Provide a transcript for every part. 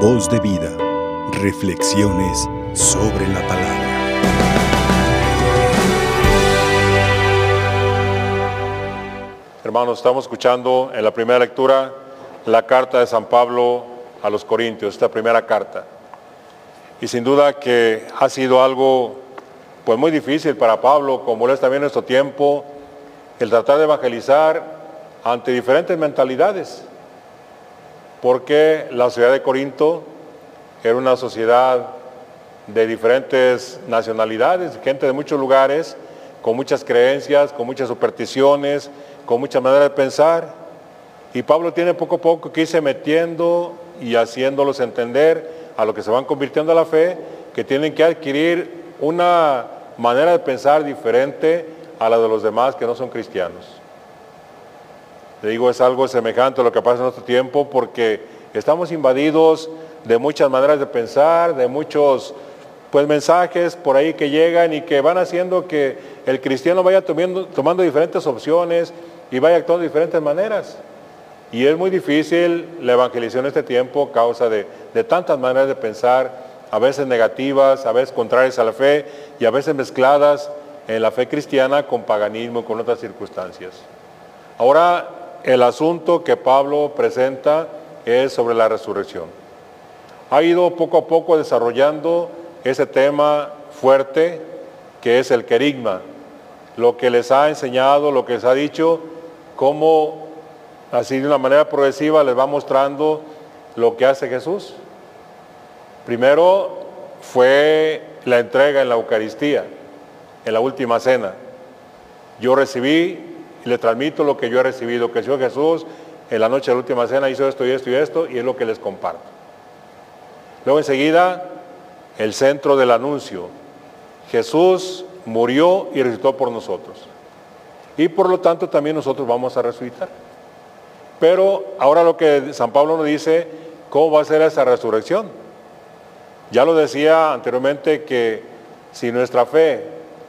Voz de vida. Reflexiones sobre la palabra. Hermanos, estamos escuchando en la primera lectura la carta de San Pablo a los Corintios, esta primera carta. Y sin duda que ha sido algo pues muy difícil para Pablo, como lo es también nuestro tiempo, el tratar de evangelizar ante diferentes mentalidades. Porque la ciudad de Corinto era una sociedad de diferentes nacionalidades, gente de muchos lugares, con muchas creencias, con muchas supersticiones, con mucha manera de pensar. Y Pablo tiene poco a poco que irse metiendo y haciéndolos entender a lo que se van convirtiendo a la fe, que tienen que adquirir una manera de pensar diferente a la de los demás que no son cristianos. Le digo, es algo semejante a lo que pasa en nuestro tiempo porque estamos invadidos de muchas maneras de pensar, de muchos pues mensajes por ahí que llegan y que van haciendo que el cristiano vaya tomando, tomando diferentes opciones y vaya actuando de diferentes maneras. Y es muy difícil la evangelización en este tiempo a causa de, de tantas maneras de pensar a veces negativas, a veces contrarias a la fe y a veces mezcladas en la fe cristiana con paganismo y con otras circunstancias. Ahora, el asunto que Pablo presenta es sobre la resurrección. Ha ido poco a poco desarrollando ese tema fuerte que es el querigma, lo que les ha enseñado, lo que les ha dicho, cómo así de una manera progresiva les va mostrando lo que hace Jesús. Primero fue la entrega en la Eucaristía, en la última cena. Yo recibí y le transmito lo que yo he recibido, que el Señor Jesús en la noche de la última cena hizo esto y esto y esto, y es lo que les comparto. Luego enseguida, el centro del anuncio. Jesús murió y resucitó por nosotros. Y por lo tanto también nosotros vamos a resucitar. Pero ahora lo que San Pablo nos dice, ¿cómo va a ser esa resurrección? Ya lo decía anteriormente que si nuestra fe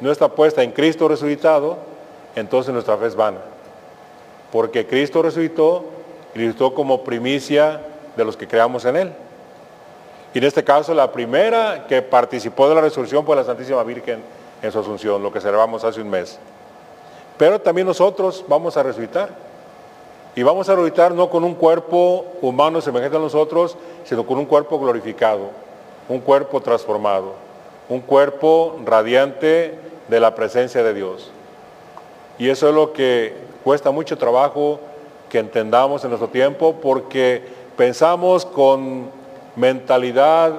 no está puesta en Cristo resucitado, entonces nuestra fe es vana. Porque Cristo resucitó resucitó como primicia de los que creamos en Él. Y en este caso la primera que participó de la resurrección fue la Santísima Virgen en su asunción, lo que celebramos hace un mes. Pero también nosotros vamos a resucitar. Y vamos a resucitar no con un cuerpo humano semejante a nosotros, sino con un cuerpo glorificado un cuerpo transformado, un cuerpo radiante de la presencia de Dios. Y eso es lo que cuesta mucho trabajo que entendamos en nuestro tiempo porque pensamos con mentalidad,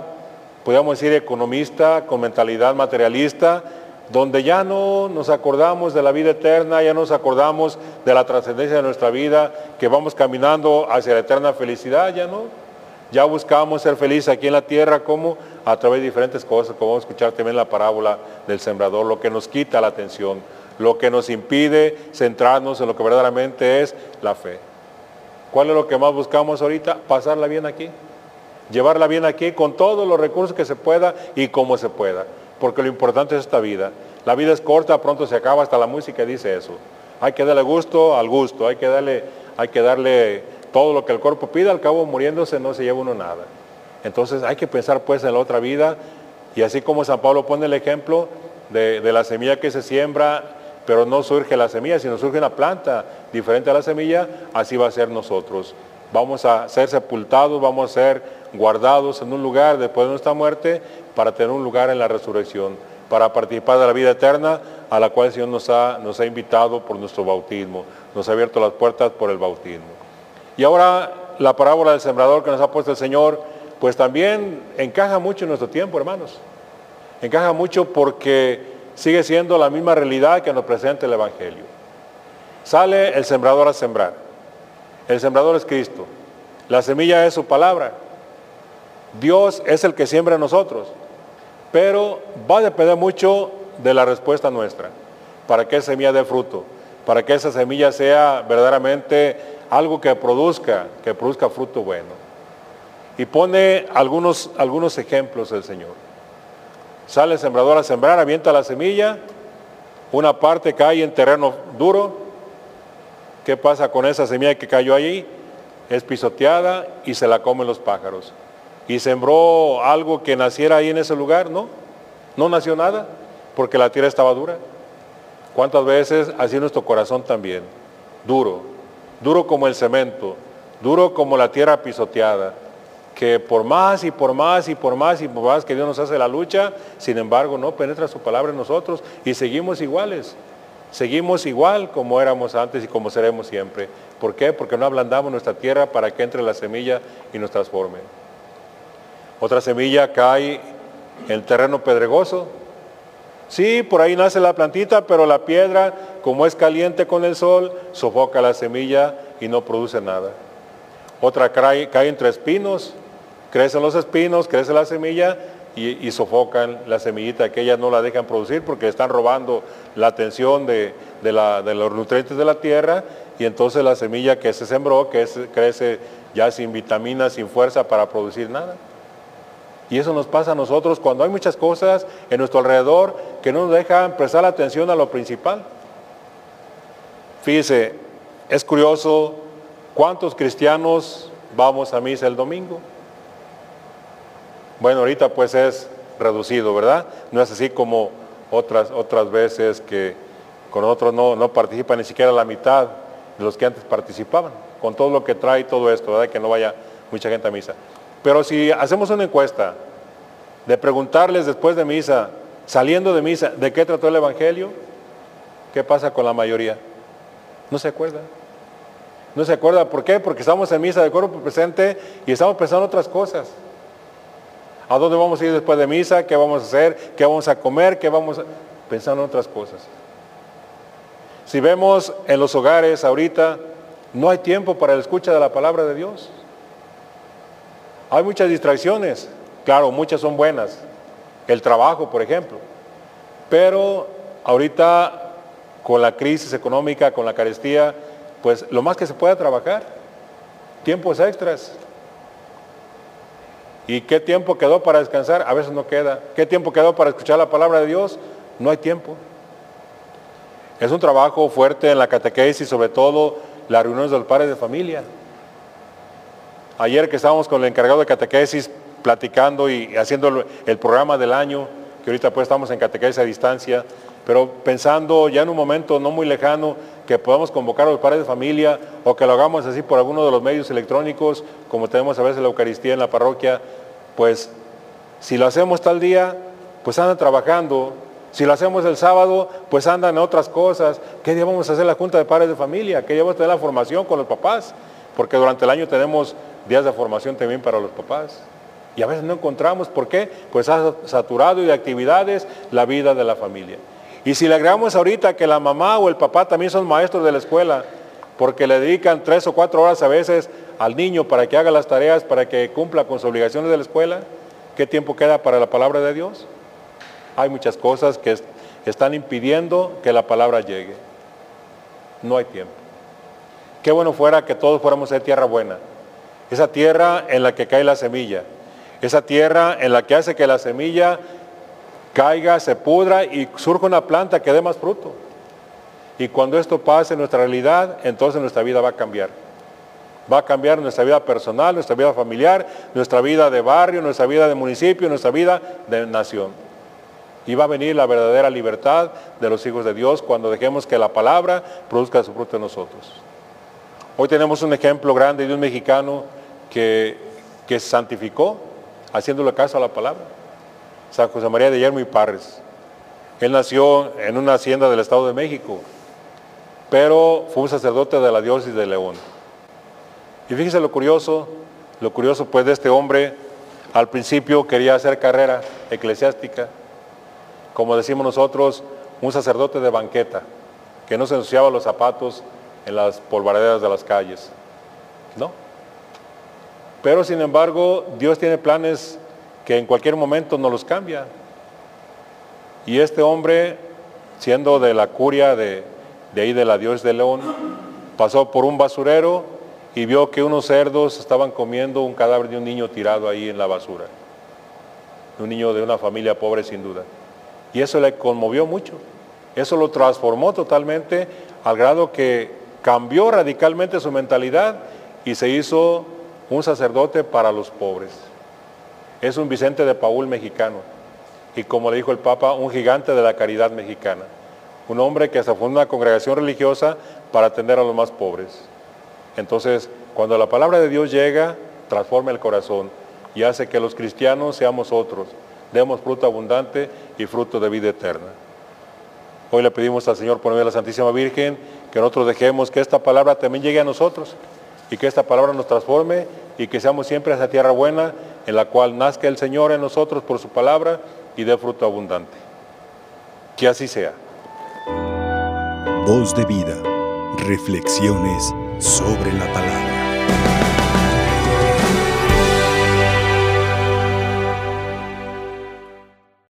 podríamos decir economista, con mentalidad materialista, donde ya no nos acordamos de la vida eterna, ya no nos acordamos de la trascendencia de nuestra vida, que vamos caminando hacia la eterna felicidad, ya no. Ya buscábamos ser felices aquí en la tierra, como a través de diferentes cosas, como vamos a escuchar también la parábola del sembrador, lo que nos quita la atención, lo que nos impide centrarnos en lo que verdaderamente es la fe. ¿Cuál es lo que más buscamos ahorita? Pasarla bien aquí. Llevarla bien aquí con todos los recursos que se pueda y como se pueda. Porque lo importante es esta vida. La vida es corta, pronto se acaba, hasta la música dice eso. Hay que darle gusto al gusto, hay que darle, hay que darle todo lo que el cuerpo pide, al cabo muriéndose no se lleva uno nada. Entonces hay que pensar pues en la otra vida y así como San Pablo pone el ejemplo de, la semilla que se siembra, pero no surge la semilla, sino surge una planta diferente a la semilla, así va a ser nosotros. Vamos a ser sepultados, vamos a ser guardados en un lugar después de nuestra muerte para tener un lugar en la resurrección, para participar de la vida eterna a la cual el Señor nos ha, nos ha invitado por nuestro bautismo, nos ha abierto las puertas por el bautismo. Y ahora la parábola del sembrador que nos ha puesto el Señor, pues también encaja mucho en nuestro tiempo, hermanos. Encaja mucho porque sigue siendo la misma realidad que nos presenta el Evangelio. Sale el sembrador a sembrar. El sembrador es Cristo. La semilla es su palabra. Dios es el que siembra en nosotros. Pero va a depender mucho de la respuesta nuestra para que esa semilla dé fruto, para que esa semilla sea verdaderamente algo que produzca, que produzca fruto bueno. Y pone algunos, algunos ejemplos del Señor. Sale el sembrador a sembrar, avienta la semilla, una parte cae en terreno duro. ¿Qué pasa con esa semilla que cayó allí? Es pisoteada y se la comen los pájaros. y sembró algo que naciera ahí en ese lugar, no, no nació nada, porque la tierra estaba dura. ¿Cuántas veces así nuestro corazón también? Duro, duro como el cemento, duro como la tierra pisoteada, que por más y por más y por más y por más que Dios nos hace la lucha, sin embargo no penetra su palabra en nosotros y seguimos iguales. Seguimos igual como éramos antes y como seremos siempre. ¿Por qué? Porque no ablandamos nuestra tierra para que entre la semilla y nos transforme. Otra semilla cae en terreno pedregoso. Sí, por ahí nace la plantita, pero la piedra, como es caliente con el sol, sofoca la semilla y no produce nada. Otra cae, cae entre espinos, crecen los espinos, crece la semilla y, sofocan la semillita, que ellas no la dejan producir porque están robando la atención de, los nutrientes de la tierra y entonces la semilla que se sembró, que crece ya sin vitaminas, sin fuerza para producir nada. Y eso nos pasa a nosotros cuando hay muchas cosas en nuestro alrededor que no nos dejan prestar atención a lo principal. Fíjese, es curioso cuántos cristianos vamos a misa el domingo. Bueno, ahorita pues es reducido, ¿verdad? No es así como otras, otras veces que con otros no, no participa ni siquiera la mitad de los que antes participaban, con todo lo que trae todo esto, ¿verdad? Que no vaya mucha gente a misa. Pero si hacemos una encuesta de preguntarles después de misa, saliendo de misa, ¿de qué trató el Evangelio? ¿Qué pasa con la mayoría? No se acuerda. No se acuerda, ¿por qué? Porque estamos en misa de cuerpo presente y estamos pensando otras cosas. ¿A dónde vamos a ir después de misa? ¿Qué vamos a hacer? ¿Qué vamos a comer? ¿Qué vamos a...? Pensando en otras cosas. Si vemos en los hogares ahorita, no hay tiempo para la escucha de la palabra de Dios. Hay muchas distracciones. Claro, muchas son buenas. El trabajo, por ejemplo. Pero ahorita, con la crisis económica, con la carestía, pues lo más que se pueda trabajar. Tiempos extras. ¿Y qué tiempo quedó para descansar? A veces no queda. ¿Qué tiempo quedó para escuchar la palabra de Dios? No hay tiempo. Es un trabajo fuerte en la catequesis, sobre todo las reuniones de los padres de familia. Ayer que estábamos con el encargado de catequesis platicando y haciendo el programa del año, que ahorita pues estamos en catequesis a distancia, pero pensando ya en un momento no muy lejano que podamos convocar a los padres de familia o que lo hagamos así por alguno de los medios electrónicos, como tenemos a veces la Eucaristía en la parroquia, pues si lo hacemos tal día, pues andan trabajando. Si lo hacemos el sábado, pues andan en otras cosas. ¿Qué día vamos a hacer la junta de padres de familia? ¿Qué día vamos a tener la formación con los papás? Porque durante el año tenemos días de formación también para los papás. Y a veces no encontramos, ¿por qué? Pues ha saturado de actividades la vida de la familia. Y si le agregamos ahorita que la mamá o el papá también son maestros de la escuela, porque le dedican tres o cuatro horas a veces al niño para que haga las tareas, para que cumpla con sus obligaciones de la escuela, ¿qué tiempo queda para la palabra de Dios? Hay muchas cosas que están impidiendo que la palabra llegue. No hay tiempo. Qué bueno fuera que todos fuéramos de tierra buena. Esa tierra en la que cae la semilla. Esa tierra en la que hace que la semilla caiga, se pudra y surja una planta que dé más fruto. Y cuando esto pase en nuestra realidad, entonces nuestra vida va a cambiar. Va a cambiar nuestra vida personal, nuestra vida familiar, nuestra vida de barrio, nuestra vida de municipio, nuestra vida de nación. Y va a venir la verdadera libertad de los hijos de Dios cuando dejemos que la palabra produzca su fruto en nosotros. Hoy tenemos un ejemplo grande de un mexicano que, que santificó haciéndole caso a la palabra. San José María de Yermo y Parres. Él nació en una hacienda del Estado de México, pero fue un sacerdote de la diócesis de León. Y fíjese lo curioso, lo curioso pues de este hombre, al principio quería hacer carrera eclesiástica, como decimos nosotros, un sacerdote de banqueta, que no se ensuciaba los zapatos en las polvaredas de las calles. ¿No? Pero sin embargo, Dios tiene planes que en cualquier momento nos los cambia. Y este hombre, siendo de la curia de, de ahí de la Dios de León, pasó por un basurero y vio que unos cerdos estaban comiendo un cadáver de un niño tirado ahí en la basura. Un niño de una familia pobre sin duda. Y eso le conmovió mucho. Eso lo transformó totalmente al grado que cambió radicalmente su mentalidad y se hizo un sacerdote para los pobres. es un Vicente de Paul mexicano. Y como le dijo el Papa, un gigante de la caridad mexicana. Un hombre que se fundó una congregación religiosa para atender a los más pobres. Entonces, cuando la palabra de Dios llega, transforma el corazón y hace que los cristianos seamos otros, demos fruto abundante y fruto de vida eterna. Hoy le pedimos al Señor por medio de la Santísima Virgen que nosotros dejemos que esta palabra también llegue a nosotros y que esta palabra nos transforme y que seamos siempre esa tierra buena en la cual nazca el Señor en nosotros por su palabra y dé fruto abundante. Que así sea. Voz de vida. Reflexiones sobre la palabra.